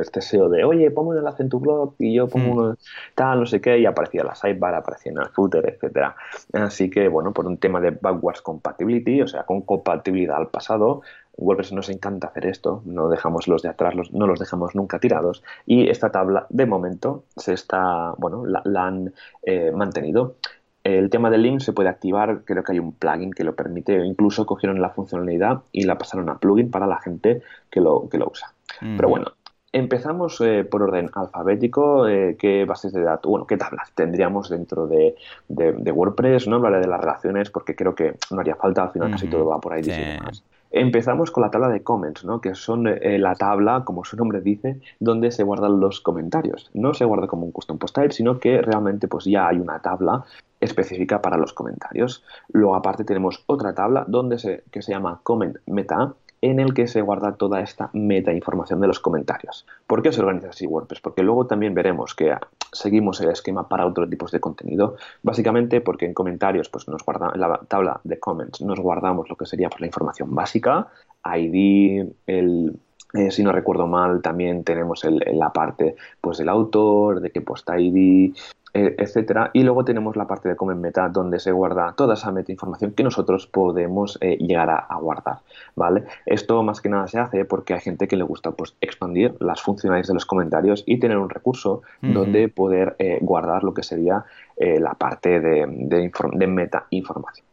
este SEO de, oye, pongo un enlace en tu blog y yo pongo mm. uno tal, no sé qué, y aparecía la sidebar, aparecía en el footer, etcétera. Así que, bueno, por un tema de backwards compatibility, o sea, con compatibilidad al pasado, WordPress nos encanta hacer esto, no dejamos los de atrás, no los dejamos nunca tirados y esta tabla de momento se está, bueno, la, han eh, mantenido. El tema del link se puede activar, creo que hay un plugin que lo permite, incluso cogieron la funcionalidad y la pasaron a plugin para la gente que lo, que lo usa. Pero bueno, Empezamos eh, por orden alfabético. Eh, ¿Qué bases de datos, bueno, qué tablas tendríamos dentro de, WordPress? No hablaré de las relaciones porque creo que no haría falta, al final casi todo va por ahí. Más. Empezamos con la tabla de comments, ¿no? que son eh, la tabla, como su nombre dice, donde se guardan los comentarios. No se guarda como un custom post type, sino que realmente pues, ya hay una tabla específica para los comentarios. Luego aparte tenemos otra tabla donde que se llama comment meta, en el que se guarda toda esta meta información de los comentarios. ¿Por qué se organiza así WordPress? Porque luego también veremos que seguimos el esquema para otros tipos de contenido, básicamente porque en comentarios, pues nos guarda, en la tabla de comments nos guardamos lo que sería pues, la información básica, ID, el, eh, si no recuerdo mal, también tenemos la parte pues, del autor, de qué post ID, etcétera. Y luego tenemos la parte de Comment Meta, donde se guarda toda esa meta información que nosotros podemos eh, llegar a, guardar, ¿vale? Esto más que nada se hace porque hay gente que le gusta pues, expandir las funcionalidades de los comentarios y tener un recurso donde poder eh, guardar lo que sería eh, la parte de, de meta información.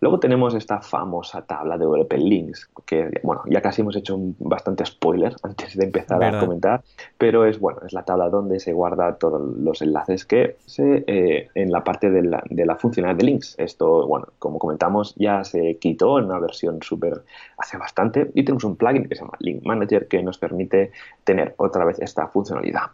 Luego tenemos esta famosa tabla de WP Links, que bueno, ya casi hemos hecho un bastante spoiler antes de empezar a comentar, pero es bueno, es la tabla donde se guarda todos los enlaces que se eh, en la parte de la, de la funcionalidad de links. Esto, bueno, como comentamos, ya se quitó en una versión súper hace bastante y tenemos un plugin que se llama Link Manager que nos permite tener otra vez esta funcionalidad.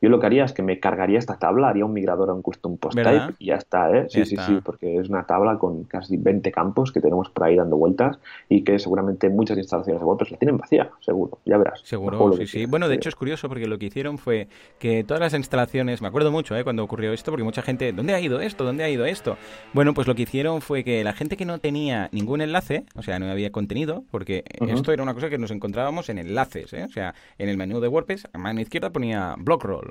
Yo lo que haría es que me cargaría esta tabla, haría un migrador a un custom post type y ya está, ¿eh? Sí, sí, sí, porque es una tabla con casi 20 campos que tenemos por ahí dando vueltas y que seguramente muchas instalaciones de WordPress la tienen vacía, seguro, ya verás. Seguro, sí, sí. Bueno, de hecho es curioso porque lo que hicieron fue que todas las instalaciones, me acuerdo mucho ¿eh? cuando ocurrió esto, porque mucha gente, ¿dónde ha ido esto? ¿Dónde ha ido esto? Bueno, pues lo que hicieron fue que la gente que no tenía ningún enlace, o sea, no había contenido, porque esto era una cosa que nos encontrábamos en enlaces, ¿eh? o sea, en el menú de WordPress, a mano izquierda ponía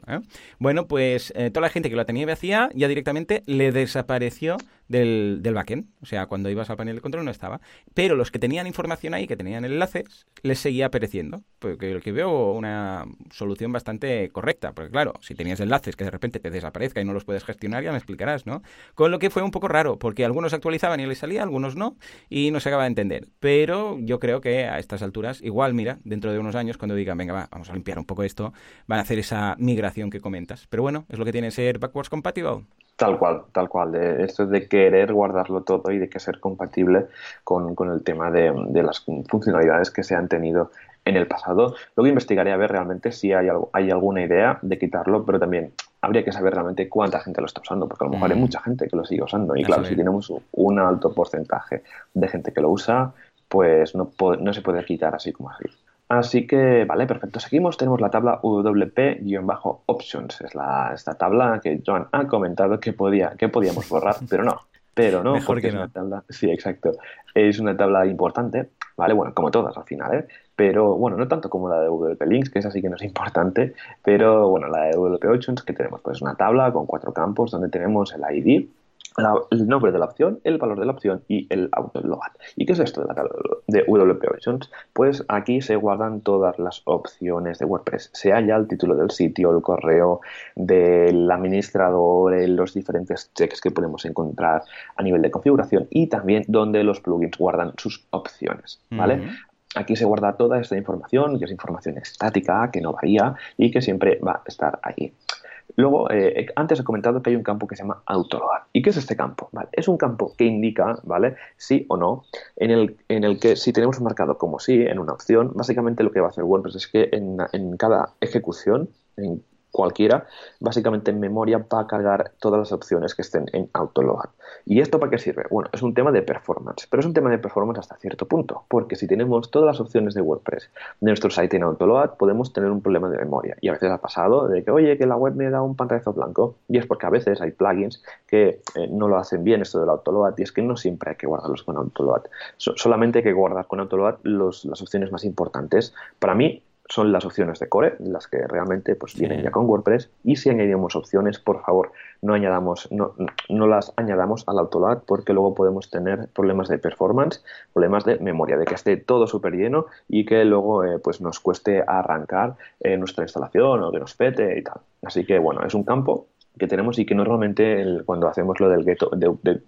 ¿eh? Bueno, pues eh, toda la gente que la tenía vacía ya directamente le desapareció del, del backend. O sea, cuando ibas al panel de control no estaba. Pero los que tenían información ahí, que tenían enlaces, les seguía apareciendo. Porque que veo una solución bastante correcta. Porque claro, si tenías enlaces que de repente te desaparezca y no los puedes gestionar, ya me explicarás, ¿no? Con lo que fue un poco raro, porque algunos actualizaban y les salía, algunos no, y no se acaba de entender. Pero yo creo que a estas alturas, igual, mira, dentro de unos años, cuando digan, venga, vamos a limpiar un poco esto, van a hacer esa migración que comentas. Pero bueno, es lo que tiene ser backwards compatible. Tal cual, tal cual. De, esto de querer guardarlo todo y de que ser compatible con, el tema de, las funcionalidades que se han tenido en el pasado. Luego investigaré a ver realmente si hay, hay alguna idea de quitarlo, pero también habría que saber realmente cuánta gente lo está usando, porque a lo mejor hay mm. mucha gente que lo sigue usando. Y claro, si tenemos un alto porcentaje de gente que lo usa, pues no, no se puede quitar así como así. Así que, vale, perfecto. Seguimos. Tenemos la tabla WP-Options. Es la, esta tabla que Joan ha comentado que, podía, que podíamos borrar, pero no. Pero no, porque es una tabla. Sí, exacto. Es una tabla importante, ¿vale? Bueno, como todas al final, ¿eh? Pero bueno, no tanto como la de WP Links, que es así que no es importante, pero bueno, la de WP Options que tenemos pues una tabla con cuatro campos donde tenemos el ID, el nombre de la opción, el valor de la opción y el autoload. ¿Y qué es esto de, la, de WP Options? Pues aquí se guardan todas las opciones de WordPress, sea ya el título del sitio, el correo del administrador, los diferentes checks que podemos encontrar a nivel de configuración y también donde los plugins guardan sus opciones, ¿vale? Aquí se guarda toda esta información, que es información estática, que no varía y que siempre va a estar ahí. Luego, eh, antes he comentado que hay un campo que se llama autoload. ¿Y qué es este campo? Vale, es un campo que indica, ¿vale? Sí o no, en el, en el que si tenemos marcado como sí en una opción, básicamente lo que va a hacer WordPress es que en, en cada ejecución, en cualquiera, básicamente en memoria va a cargar todas las opciones que estén en autoload. ¿Y esto para qué sirve? Bueno, es un tema de performance, pero es un tema de performance hasta cierto punto, porque si tenemos todas las opciones de WordPress de nuestro site en autoload, podemos tener un problema de memoria. Y a veces ha pasado de que, oye, que la web me da un pantallazo blanco, y es porque a veces hay plugins que eh, no lo hacen bien esto del autoload, y es que no siempre hay que guardarlos con autoload. solamente hay que guardar con autoload las opciones más importantes. Para mí, son las opciones de core, las que realmente pues vienen ya con WordPress. Y si añadimos opciones, por favor, no añadamos, no, no las añadamos al autoload porque luego podemos tener problemas de performance, problemas de memoria, de que esté todo súper lleno y que luego eh, pues nos cueste arrancar eh, nuestra instalación o que nos pete y tal. Así que bueno, es un campo que tenemos y que normalmente cuando hacemos lo del get, de,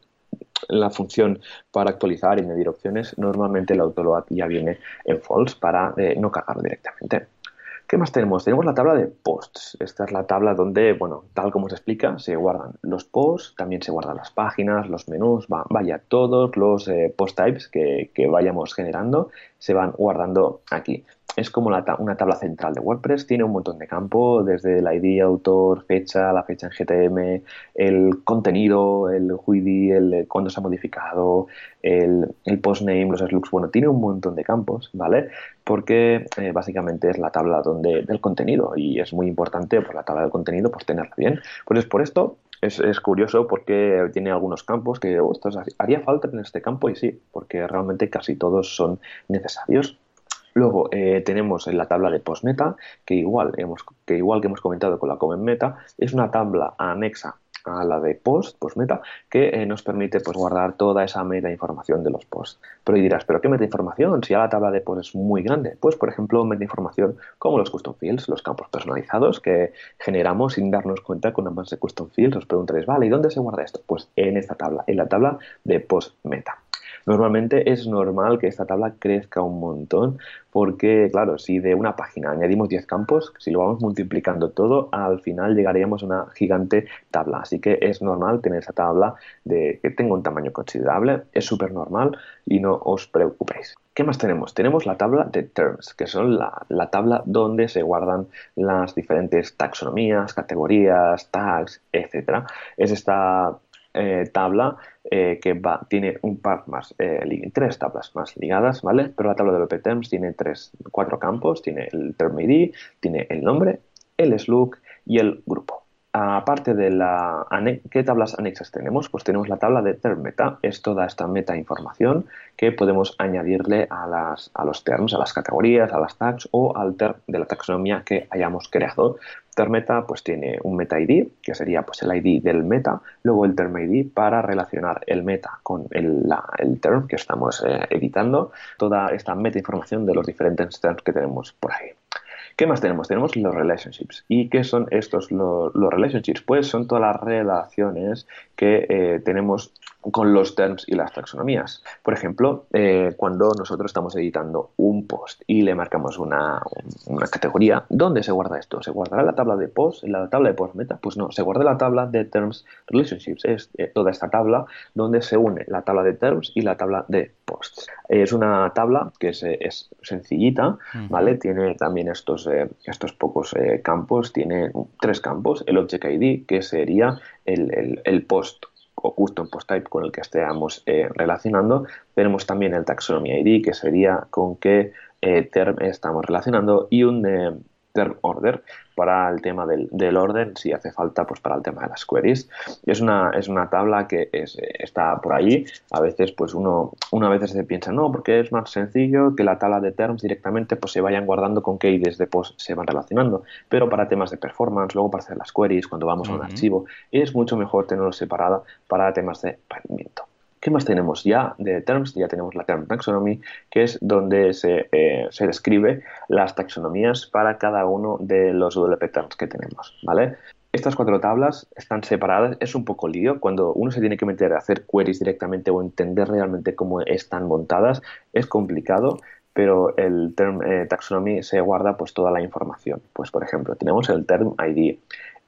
la función para actualizar y añadir opciones, normalmente el autoload ya viene en false para eh, no cargarlo directamente. ¿Qué más tenemos? Tenemos la tabla de posts. Esta es la tabla donde, bueno, tal como se explica, se guardan los posts, también se guardan las páginas, los menús, vaya, todos los eh, post types que vayamos generando se van guardando aquí es como una tabla central de WordPress, tiene un montón de campo, desde el ID, autor, fecha, la fecha en GTM, el contenido, el UID, el cuándo se ha modificado, el, el postname, los slugs, bueno, tiene un montón de campos, ¿vale? Porque eh, básicamente es la tabla donde, del contenido y es muy importante por la tabla del contenido pues tenerla bien. Pues por esto es, es, curioso porque tiene algunos campos que, ostras, haría falta en este campo y sí, porque realmente casi todos son necesarios. Luego eh, tenemos en la tabla de postmeta, que igual, hemos, que igual que hemos comentado con la comment meta, es una tabla anexa a la de post, postmeta, que eh, nos permite pues, guardar toda esa meta información de los posts. Pero dirás, ¿pero qué meta información? Si ya la tabla de post es muy grande. Pues, por ejemplo, meta información como los custom fields, los campos personalizados que generamos sin darnos cuenta con ambas de custom fields. Os preguntaréis, vale, ¿y dónde se guarda esto? Pues en esta tabla, en la tabla de post meta. Normalmente es normal que esta tabla crezca un montón porque, claro, si de una página añadimos 10 campos, si lo vamos multiplicando todo, al final llegaríamos a una gigante tabla. Así que es normal tener esa tabla de que tenga un tamaño considerable, es súper normal y no os preocupéis. ¿Qué más tenemos? Tenemos la tabla de terms, que son la, la, tabla donde se guardan las diferentes taxonomías, categorías, tags, etc. Es esta eh, tabla eh, que va, tiene un par más, eh, tres tablas más ligadas, ¿vale? Pero la tabla de WP Terms tiene tres, cuatro campos, tiene el term ID, tiene el nombre, el slug y el grupo. Aparte de la ¿qué tablas anexas tenemos? Pues tenemos la tabla de term meta, es toda esta meta información que podemos añadirle a, los terms, a las categorías, a las tags o al term de la taxonomía que hayamos creado. Term meta pues tiene un meta ID, que sería pues el ID del meta, luego el term ID para relacionar el meta con el, el term que estamos eh, editando, toda esta meta información de los diferentes terms que tenemos por ahí. ¿Qué más tenemos? Tenemos los relationships. ¿Y qué son estos los, relationships? Pues son todas las relaciones que eh, tenemos con los terms y las taxonomías. Por ejemplo, eh, cuando nosotros estamos editando un post y le marcamos una, categoría, ¿dónde se guarda esto? ¿Se guardará la tabla de post, en la tabla de post meta? Pues no, se guarda la tabla de terms relationships. Es eh, toda esta tabla donde se une la tabla de terms y la tabla de posts. Es una tabla que es, es sencillita, ¿vale? Tiene también estos, eh, estos pocos campos, tiene tres campos, el object ID, que sería el, el, el post o custom post type con el que estemos eh, relacionando. Tenemos también el taxonomy ID, que sería con qué eh, term estamos relacionando, y un order para el tema del, orden, si hace falta, pues para el tema de las queries. Es una, es una tabla que está por ahí. A veces, pues uno, una vez se piensa, no, porque es más sencillo que la tabla de terms directamente pues se vayan guardando con qué IDs de post se van relacionando. Pero para temas de performance, luego para hacer las queries, cuando vamos a un archivo, es mucho mejor tenerlo separada para temas de rendimiento. ¿Qué más tenemos ya de terms? Ya tenemos la term taxonomy, que es donde se, eh, se describe las taxonomías para cada uno de los WP terms que tenemos, ¿vale? Estas cuatro tablas están separadas, es un poco lío. Cuando uno se tiene que meter a hacer queries directamente o entender realmente cómo están montadas, es complicado, pero el term eh, taxonomy se guarda pues toda la información. Pues por ejemplo, tenemos el term ID,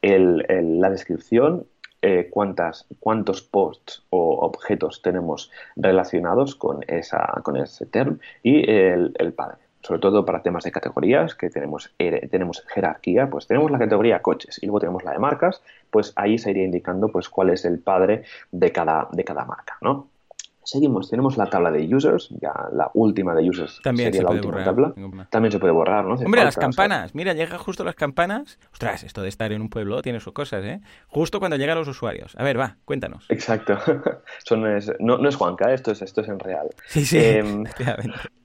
la descripción eh, cuántas, cuántos posts o objetos tenemos relacionados con, esa, con ese term y el, padre. Sobre todo para temas de categorías, que tenemos, tenemos jerarquía, pues tenemos la categoría coches y luego tenemos la de marcas, pues ahí se iría indicando pues cuál es el padre de cada, de cada marca, ¿no? Seguimos, tenemos la tabla de users, ya la última de users También sería se la puede última borrar. tabla. También se puede borrar, ¿no? Hombre, las campanas. Mira, llega justo las campanas. Ostras, esto de estar en un pueblo tiene sus cosas, ¿eh? Justo cuando llegan los usuarios. A ver, va, cuéntanos. Exacto. Son, no, no, es Juanca, esto es, esto es en real. Sí, sí, eh,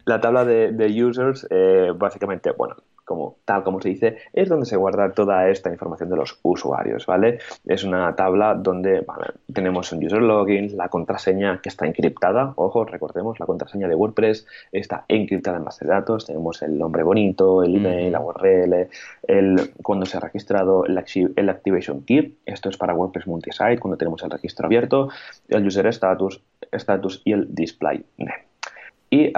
La tabla de, de users, eh, básicamente, bueno, como tal como se dice, es donde se guarda toda esta información de los usuarios, ¿vale? Es una tabla donde tenemos un user login, la contraseña que está encriptada, ojo, recordemos, la contraseña de WordPress está encriptada en base de datos, tenemos el nombre bonito, el email, la URL, el, cuando se ha registrado el, el activation key, esto es para WordPress multisite, cuando tenemos el registro abierto, el user status, status y el display name. Y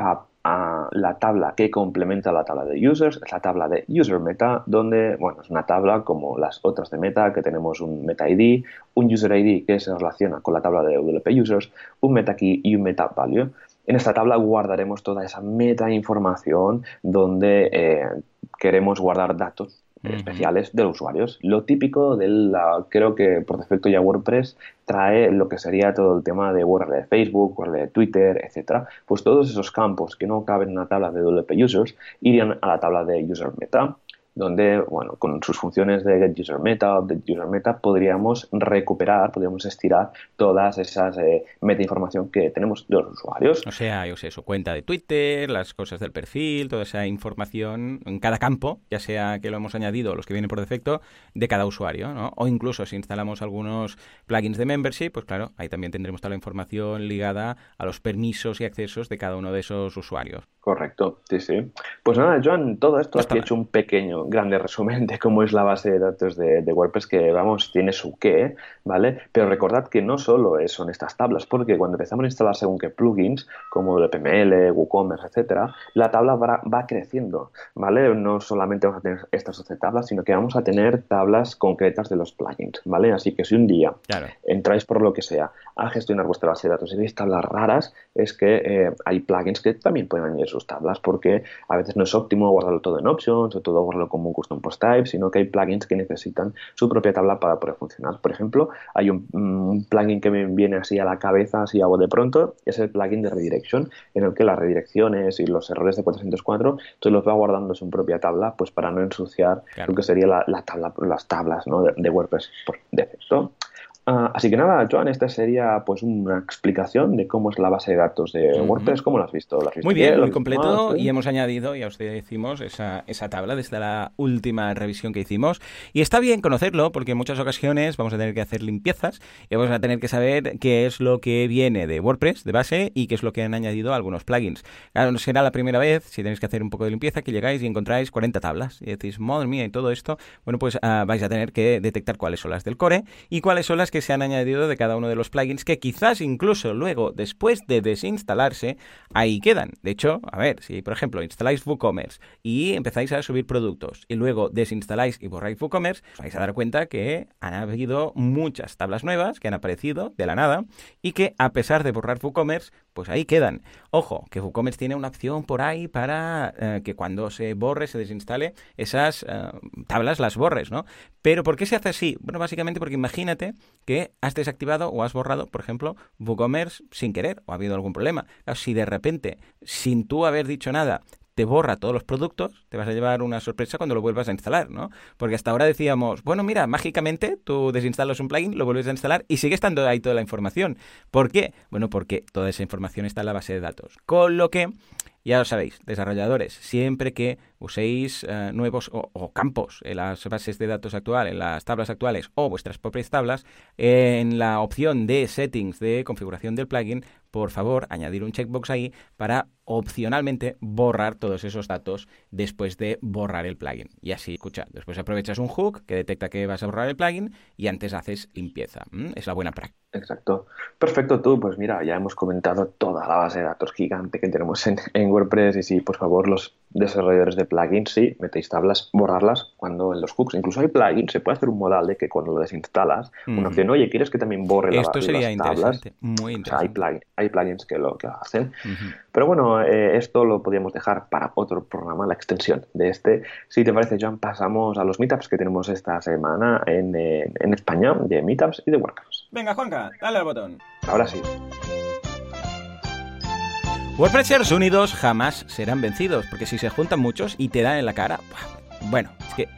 la tabla que complementa la tabla de users es la tabla de user meta, donde, bueno, es una tabla como las otras de meta, que tenemos un meta ID, un user ID que se relaciona con la tabla de WP users, un meta key y un meta value. En esta tabla guardaremos toda esa meta información donde eh, queremos guardar datos especiales de los usuarios. Lo típico del, creo que por defecto ya WordPress trae lo que sería todo el tema de URL de Facebook, URL de Twitter, etcétera. Pues todos esos campos que no caben en una tabla de WP Users irían a la tabla de User Meta donde, bueno, con sus funciones de get user meta, update user meta, podríamos recuperar, podríamos estirar todas esas eh, meta información que tenemos de los usuarios. O sea, yo sé, su cuenta de Twitter, las cosas del perfil, toda esa información en cada campo, ya sea que lo hemos añadido los que vienen por defecto, de cada usuario, ¿no? O incluso si instalamos algunos plugins de membership, pues claro, ahí también tendremos toda la información ligada a los permisos y accesos de cada uno de esos usuarios. Correcto, sí, sí. Pues nada, Joan, todo esto aquí he hecho un pequeño, grande resumen de cómo es la base de datos de, WordPress, que vamos, tiene su qué, ¿vale? Pero recordad que no solo son estas tablas, porque cuando empezamos a instalar según qué plugins, como el PML, WooCommerce, etcétera, la tabla va, va, creciendo, ¿vale? No solamente vamos a tener estas 12 tablas, sino que vamos a tener tablas concretas de los plugins, ¿vale? Así que si un día entráis por lo que sea a gestionar vuestra base de datos y veis tablas raras, es que eh, hay plugins que también pueden añadir tablas porque a veces no es óptimo guardarlo todo en options o todo guardarlo como un custom post type, sino que hay plugins que necesitan su propia tabla para poder funcionar. Por ejemplo, hay un, plugin que me viene así a la cabeza, así hago de pronto, es el plugin de redirection, en el que las redirecciones y los errores de 404, entonces los va guardando en su propia tabla, pues para no ensuciar lo que sería la, tabla, las tablas ¿no? de, de WordPress por defecto. Ah, así que nada, Joan, esta sería pues una explicación de cómo es la base de datos de WordPress. ¿Cómo lo has visto? muy bien, muy completo. Y hemos añadido, ya os decimos, esa, esa tabla desde la última revisión que hicimos. Y está bien conocerlo porque en muchas ocasiones vamos a tener que hacer limpiezas y vamos a tener que saber qué es lo que viene de WordPress de base y qué es lo que han añadido algunos plugins. Claro, no será la primera vez, si tenéis que hacer un poco de limpieza, que llegáis y encontráis 40 tablas. Y decís, madre mía, y todo esto, bueno, pues ah, vais a tener que detectar cuáles son las del core y cuáles son las que que se han añadido de cada uno de los plugins que quizás incluso luego, después de desinstalarse, ahí quedan. De hecho, a ver, si por ejemplo instaláis WooCommerce y empezáis a subir productos y luego desinstaláis y borráis WooCommerce, vais a dar cuenta que han habido muchas tablas nuevas que han aparecido de la nada y que a pesar de borrar WooCommerce, pues ahí quedan. Ojo, que WooCommerce tiene una opción por ahí para eh, que cuando se borre, se desinstale, esas eh, tablas las borres, ¿no? Pero ¿por qué se hace así? Bueno, básicamente porque imagínate que has desactivado o has borrado, por ejemplo, WooCommerce sin querer o ha habido algún problema. si de repente, sin tú haber dicho nada, te borra todos los productos, te vas a llevar una sorpresa cuando lo vuelvas a instalar, ¿no? Porque hasta ahora decíamos, bueno, mira, mágicamente tú desinstalas un plugin, lo vuelves a instalar y sigue estando ahí toda la información. ¿Por qué? Bueno, porque toda esa información está en la base de datos. Con lo que ya lo sabéis, desarrolladores, siempre que uséis eh, nuevos o, campos en las bases de datos actuales, en las tablas actuales o vuestras propias tablas, en la opción de settings de configuración del plugin, por favor, añadir un checkbox ahí para opcionalmente borrar todos esos datos después de borrar el plugin. Y así, escucha, después aprovechas un hook que detecta que vas a borrar el plugin y antes haces limpieza. Es la buena práctica. Exacto. Perfecto, tú, pues mira, ya hemos comentado toda la base de datos gigante que tenemos en, en WordPress y sí, por favor, los desarrolladores de plugins, sí, metéis tablas, borrarlas cuando en los hooks. Incluso hay plugins, se puede hacer un modal de que cuando lo desinstalas, una opción, oye, ¿quieres que también borre Esto sería las tablas? Muy interesante. hay, hay, plugins que lo, que hacen. Pero bueno, eh, esto lo podríamos dejar para otro programa, la extensión de este. Si te parece, John, pasamos a los meetups que tenemos esta semana en, en España, de meetups y de workshops. Venga, Juanca, dale al botón. Ahora sí. WordPressers unidos jamás serán vencidos, porque si se juntan muchos y te dan en la cara, bueno, es que...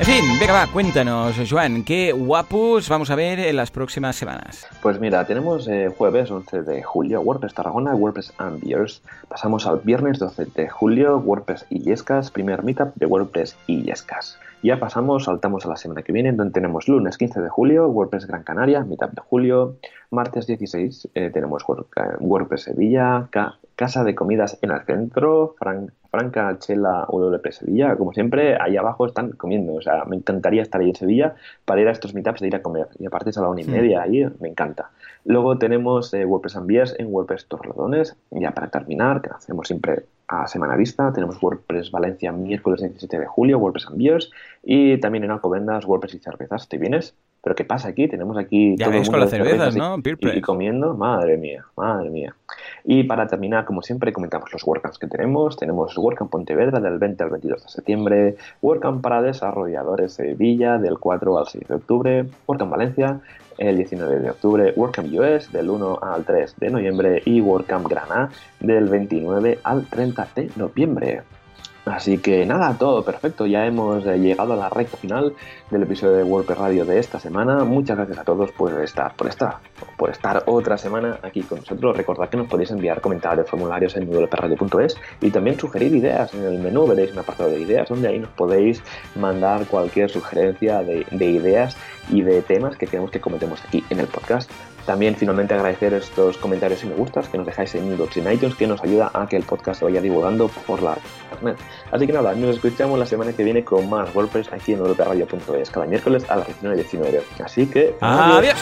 En fin, venga, va, cuéntanos, Joan, ¿qué guapos vamos a ver en las próximas semanas? Pues mira, tenemos eh, jueves 11 de julio WordPress Tarragona, WordPress and Beers. Pasamos al viernes 12 de julio WordPress Illescas, primer meetup de WordPress Illescas. Ya pasamos, saltamos a la semana que viene, donde tenemos lunes 15 de julio WordPress Gran Canaria, meetup de julio. Martes 16 eh, tenemos WordPress Sevilla, Casa de Comidas en el centro, Franca Chela WP Sevilla, como siempre, ahí abajo están comiendo. O sea, me encantaría estar ahí en Sevilla para ir a estos meetups e ir a comer. Y aparte es a la una y media, ahí me encanta. Luego tenemos eh, WordPress Ambiers en WordPress Torrelodones. Ya para terminar, que hacemos siempre a semana vista, tenemos WordPress Valencia miércoles 17 de julio, WordPress Ambiers. Y también en Alcobendas, WordPress y cervezas. ¿Te vienes? Pero ¿qué pasa aquí? Tenemos aquí... Ya ves con las cervezas, ¿no? Y, comiendo, madre mía, madre mía. Y para terminar, como siempre, comentamos los WordCamps que tenemos. Tenemos WordCamp Pontevedra del 20 al 22 de septiembre, WordCamp para desarrolladores Sevilla del 4 al 6 de octubre, WordCamp Valencia el 19 de octubre, WordCamp US del 1 al 3 de noviembre y WordCamp Granada del 29 al 30 de noviembre. Así que nada, todo perfecto. Ya hemos eh, llegado a la recta final del episodio de WordPress Radio de esta semana. Muchas gracias a todos por estar, por estar, por estar otra semana aquí con nosotros. Recordad que nos podéis enviar comentarios, formularios en www.radio.es y también sugerir ideas. En el menú veréis un apartado de ideas donde ahí nos podéis mandar cualquier sugerencia de, de ideas y de temas que queremos que cometemos aquí en el podcast. También finalmente agradecer estos comentarios y me gustas que nos dejáis en iVoox y en iTunes que nos ayuda a que el podcast se vaya divulgando por la internet. Así que nada, nos escuchamos la semana que viene con más WordPress aquí en europeradio.es cada miércoles a las 19.19. Así que... ¡Adiós!